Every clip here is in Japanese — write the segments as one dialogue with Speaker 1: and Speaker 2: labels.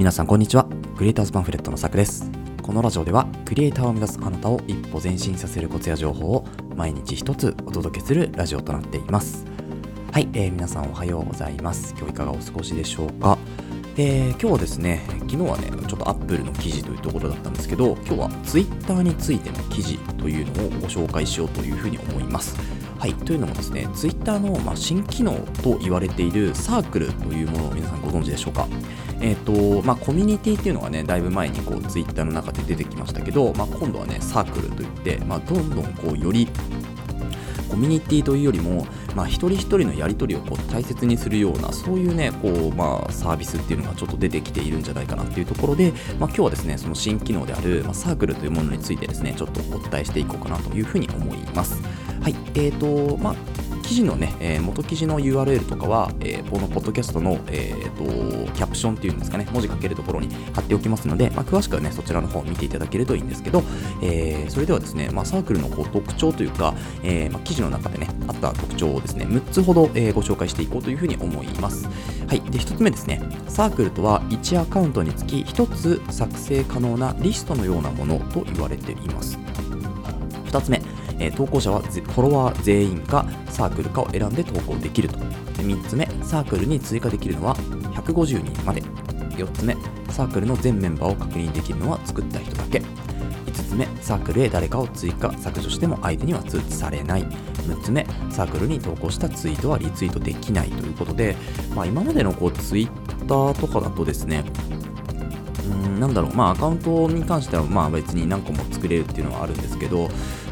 Speaker 1: 皆さんこんにちは。クリエイターズパンフレットのさくです。このラジオではクリエイターを目指すあなたを一歩前進させるコツや情報を毎日一つお届けするラジオとなっています。はい、えー、皆さんおはようございます。今日いかがお過ごしでしょうか？えー、今日はですね、昨日はね、ちょっとアップルの記事というところだったんですけど、今日は Twitter についての記事というのをご紹介しようというふうに思います。はい、というのもですね、Twitter の、まあ、新機能と言われているサークルというものを皆さんご存知でしょうか？えっ、ー、と、まあ、コミュニティっていうのがね、だいぶ前にこう Twitter の中で出てきましたけど、まあ、今度はね、サークルといって、まあ、どんどんこうよりコミュニティというよりも、まあ、一人一人のやり取りをこう大切にするようなそういうねこう、まあ、サービスっていうのがちょっと出てきているんじゃないかなっていうところで、まあ、今日はですねその新機能である、まあ、サークルというものについてですねちょっとお伝えしていこうかなというふうに思います。はい、えーとまあ記事のね、えー、元記事の URL とかは、えー、このポッドキャストの、えーと、キャプションっていうんですかね、文字書けるところに貼っておきますので、まあ、詳しくはね、そちらの方を見ていただけるといいんですけど、えー、それではですね、まあ、サークルのこう特徴というか、えーまあ、記事の中でね、あった特徴をですね、6つほど、えー、ご紹介していこうというふうに思います。はい。で、1つ目ですね、サークルとは1アカウントにつき1つ作成可能なリストのようなものと言われています。2つ目、え投稿者はフォロワー全員かサークルかを選んで投稿できると。で3つ目、サークルに追加できるのは150人まで。4つ目、サークルの全メンバーを確認できるのは作った人だけ。5つ目、サークルへ誰かを追加、削除しても相手には通知されない。6つ目、サークルに投稿したツイートはリツイートできないということで、まあ、今までのこうツイッターとかだとですね、うんなんだろう、まあ、アカウントに関してはまあ別に何個も作れるっていうのはあるんですけど、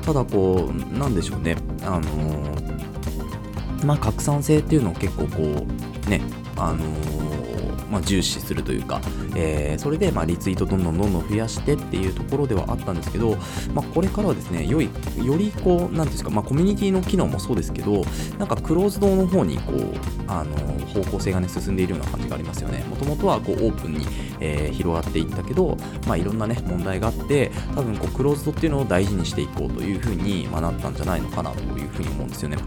Speaker 1: ただこう、なんでしょうね、あのー、まあ、拡散性っていうのを結構こう、ね、あのー、まあ、重視するというか、えー、それでまあリツイートどんどんどんどん増やしてっていうところではあったんですけど、まあ、これからはですね、よい、よりこう、なんですか、まあ、コミュニティの機能もそうですけど、なんかクローズドの方にこう、あの方向性がね、進んでいるような感じがありますよね。もともとはこうオープンに、えー、広がっていったけど、まあ、いろんなね、問題があって、多分こうクローズドっていうのを大事にしていこうというふうに、まあ、なったんじゃないのかなというふうに思うんですよね。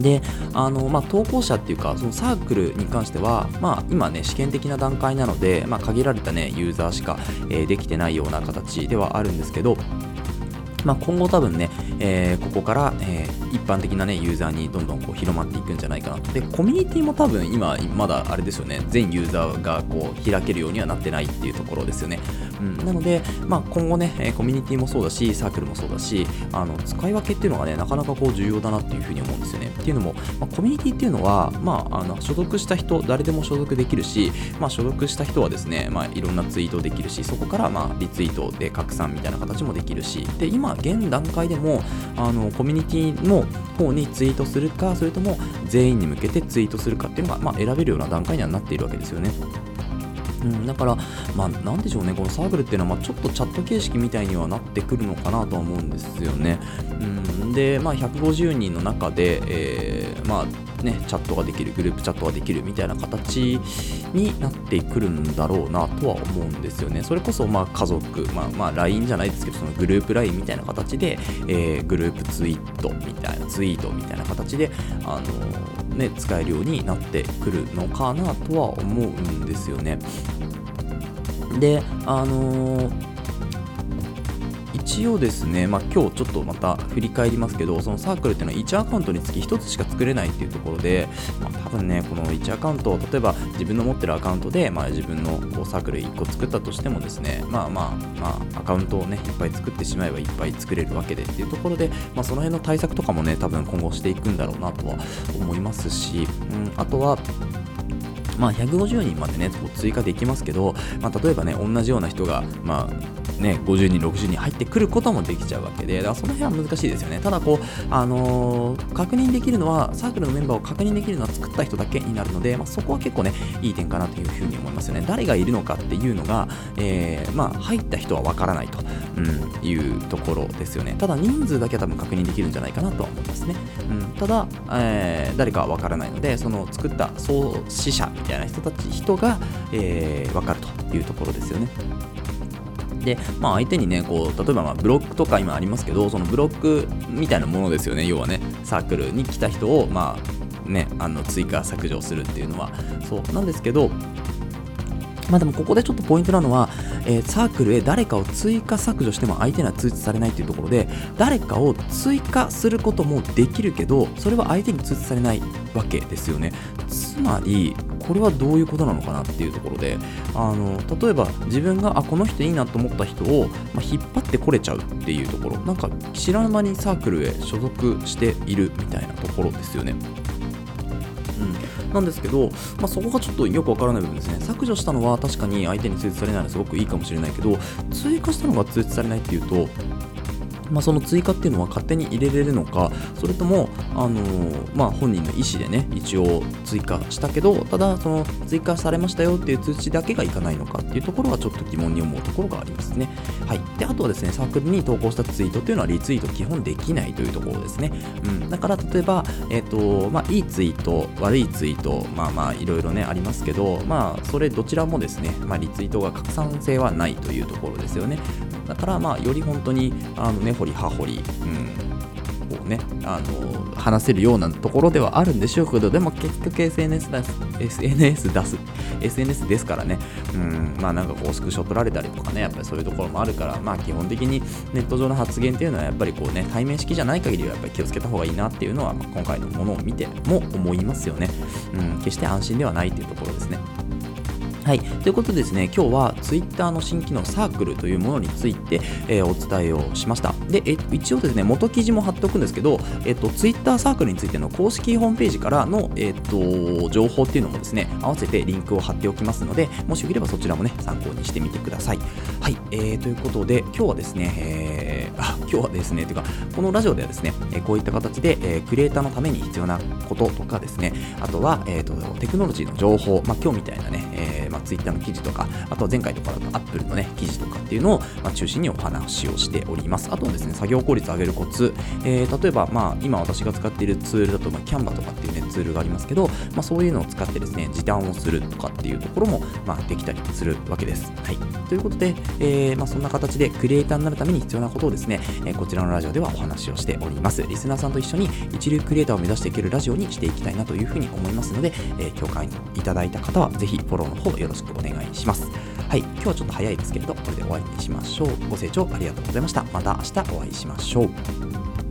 Speaker 1: であの、まあ、投稿者っていうかそのサークルに関しては、まあ、今ね試験的な段階なので、まあ、限られた、ね、ユーザーしか、えー、できてないような形ではあるんですけどまあ、今後多分ね、えー、ここから、えー、一般的なね、ユーザーにどんどんこう広まっていくんじゃないかなと。で、コミュニティも多分今、まだあれですよね、全ユーザーがこう開けるようにはなってないっていうところですよね。うん、なので、まあ、今後ね、えコミュニティもそうだし、サークルもそうだし、あの使い分けっていうのがね、なかなかこう重要だなっていうふうに思うんですよね。っていうのも、まあ、コミュニティっていうのは、まあ、あの所属した人、誰でも所属できるし、まあ、所属した人はですね、まあ、いろんなツイートできるし、そこからまあリツイートで拡散みたいな形もできるし、で、今、現段階でもあのコミュニティの方にツイートするか、それとも全員に向けてツイートするかっていうのが、まあ、選べるような段階にはなっているわけですよね。うん、だから、まあ、なんでしょうね、このサークルっていうのは、まあ、ちょっとチャット形式みたいにはなってくるのかなとは思うんですよね。うん、で、まあ、150人の中で、えー、まあね、チャットができる、グループチャットができるみたいな形になってくるんだろうなとは思うんですよね。それこそ、まあ、家族、まあ、まあ、LINE じゃないですけど、そのグループ LINE みたいな形で、えー、グループツイートみたいな、ツイートみたいな形で、あのーね、使えるようになってくるのかなとは思うんですよね。で、あのー一応ですね、まあ、今日ちょっとまた振り返りますけど、そのサークルっていうのは1アカウントにつき1つしか作れないっていうところで、まあ、多分ね、この1アカウント、例えば自分の持ってるアカウントで、まあ、自分のこうサークル1個作ったとしてもですね、まあまあ、まあ、アカウントをね、いっぱい作ってしまえばいっぱい作れるわけでっていうところで、まあ、その辺の対策とかもね、多分今後していくんだろうなとは思いますし、うん、あとは、まあ、150人までね、追加できますけど、まあ、例えばね、同じような人が、まあ、ね、50人、60人入ってくることもできちゃうわけで、だからその辺は難しいですよね。ただこう、あのー、確認できるのは、サークルのメンバーを確認できるのは作った人だけになるので、まあ、そこは結構ね、いい点かなというふうに思いますよね。誰がいるのかっていうのが、えー、まあ、入った人はわからないと、うん、いうところですよね。ただ人数だけは多分確認できるんじゃないかなとは思いますね。うん、ただ、えー、誰かはわからないので、その作った創始者みたいな人たち、人が、えー、わかるというところですよね。で、まあ、相手にね、こう、例えばまブロックとか今ありますけど、そのブロックみたいなものですよね、要はね、サークルに来た人を、まあ、ね、あの追加削除するっていうのは、そうなんですけど、まあでもここでちょっとポイントなのは、えー、サークルへ誰かを追加削除しても相手には通知されないというところで誰かを追加することもできるけどそれは相手に通知されないわけですよね。つまりこれはどういうことなのかなっていうところであの例えば自分があこの人いいなと思った人を、まあ、引っ張ってこれちゃうっていうところ。なんか知らぬ間にサークルへ所属しているみたいなところですよね、なんですけど、まあ、そこがちょっとよくわからない部分ですね。削除したのは確かに相手に通知されないのはすごくいいかもしれないけど、追加したのが通知されないっていうと、まあ、その追加っていうのは勝手に入れれるのか、それとも、あのー、まあ、本人の意思でね、一応追加したけど、ただ、その追加されましたよっていう通知だけがいかないのかっていうところはちょっと疑問に思うところがありますね。はい。で、あとはですね、サークルに投稿したツイートっていうのはリツイート基本できないというところですね。うん。だから、例えば、え、ー、と、まあ、いいツイート、悪いツイート、まあまあ、いろいろね、ありますけど、まあ、それどちらもですね、まあ、リツイートが拡散性はないというところですよね。だから、まあ、より本当に、あの、根掘り葉掘り、うん、こうね、あの、話せるようなところではあるんでしょうけど、でも結局 SNS 出す、SNS 出す、SNS ですからね、うん、まあなんかこうスクショ取られたりとかね、やっぱりそういうところもあるから、まあ基本的にネット上の発言っていうのはやっぱりこうね、対面式じゃない限りはやっぱり気をつけた方がいいなっていうのは、まあ、今回のものを見ても思いますよね。うん、決して安心ではないっていうところですね。はい、ということですね、今日は Twitter の新機能サークルというものについて、えー、お伝えをしました。で、え一応ですね、元記事も貼っておくんですけど、えっと、Twitter サークルについての公式ホームページからの、えっと、情報っていうのもですね、合わせてリンクを貼っておきますので、もしよければそちらもね、参考にしてみてください。はい、えー、ということで、今日はですね、えー、あ、今日はですね、というか、このラジオではですね、えこういった形で、えー、クリエイターのために必要なこととかですね、あとは、えっ、と、テクノロジーの情報、まあ、今日みたいなね、えーまあ、Twitter の記事とか、あとは前回とかだと Apple のね、記事とかっていうのを、まあ、中心にお話をしております。あとはですね、作業効率を上げるコツ、えー、例えば、まあ、今私が使っているツールだと、まあ、Canva とかっていうね、ツールがありますけど、まあ、そういうのを使ってですね、時短をするとかっていうところも、まあ、できたりするわけです。はい。ということで、えー、まあ、そんな形でクリエイターになるために必要なことをですね、ねえ、こちらのラジオではお話をしております。リスナーさんと一緒に一流クリエイターを目指していけるラジオにしていきたいなというふうに思いますので、えー、共感いただいた方はぜひフォローの方よろしくお願いします。はい、今日はちょっと早いですけれど、これでお会いしましょう。ご清聴ありがとうございました。また明日お会いしましょう。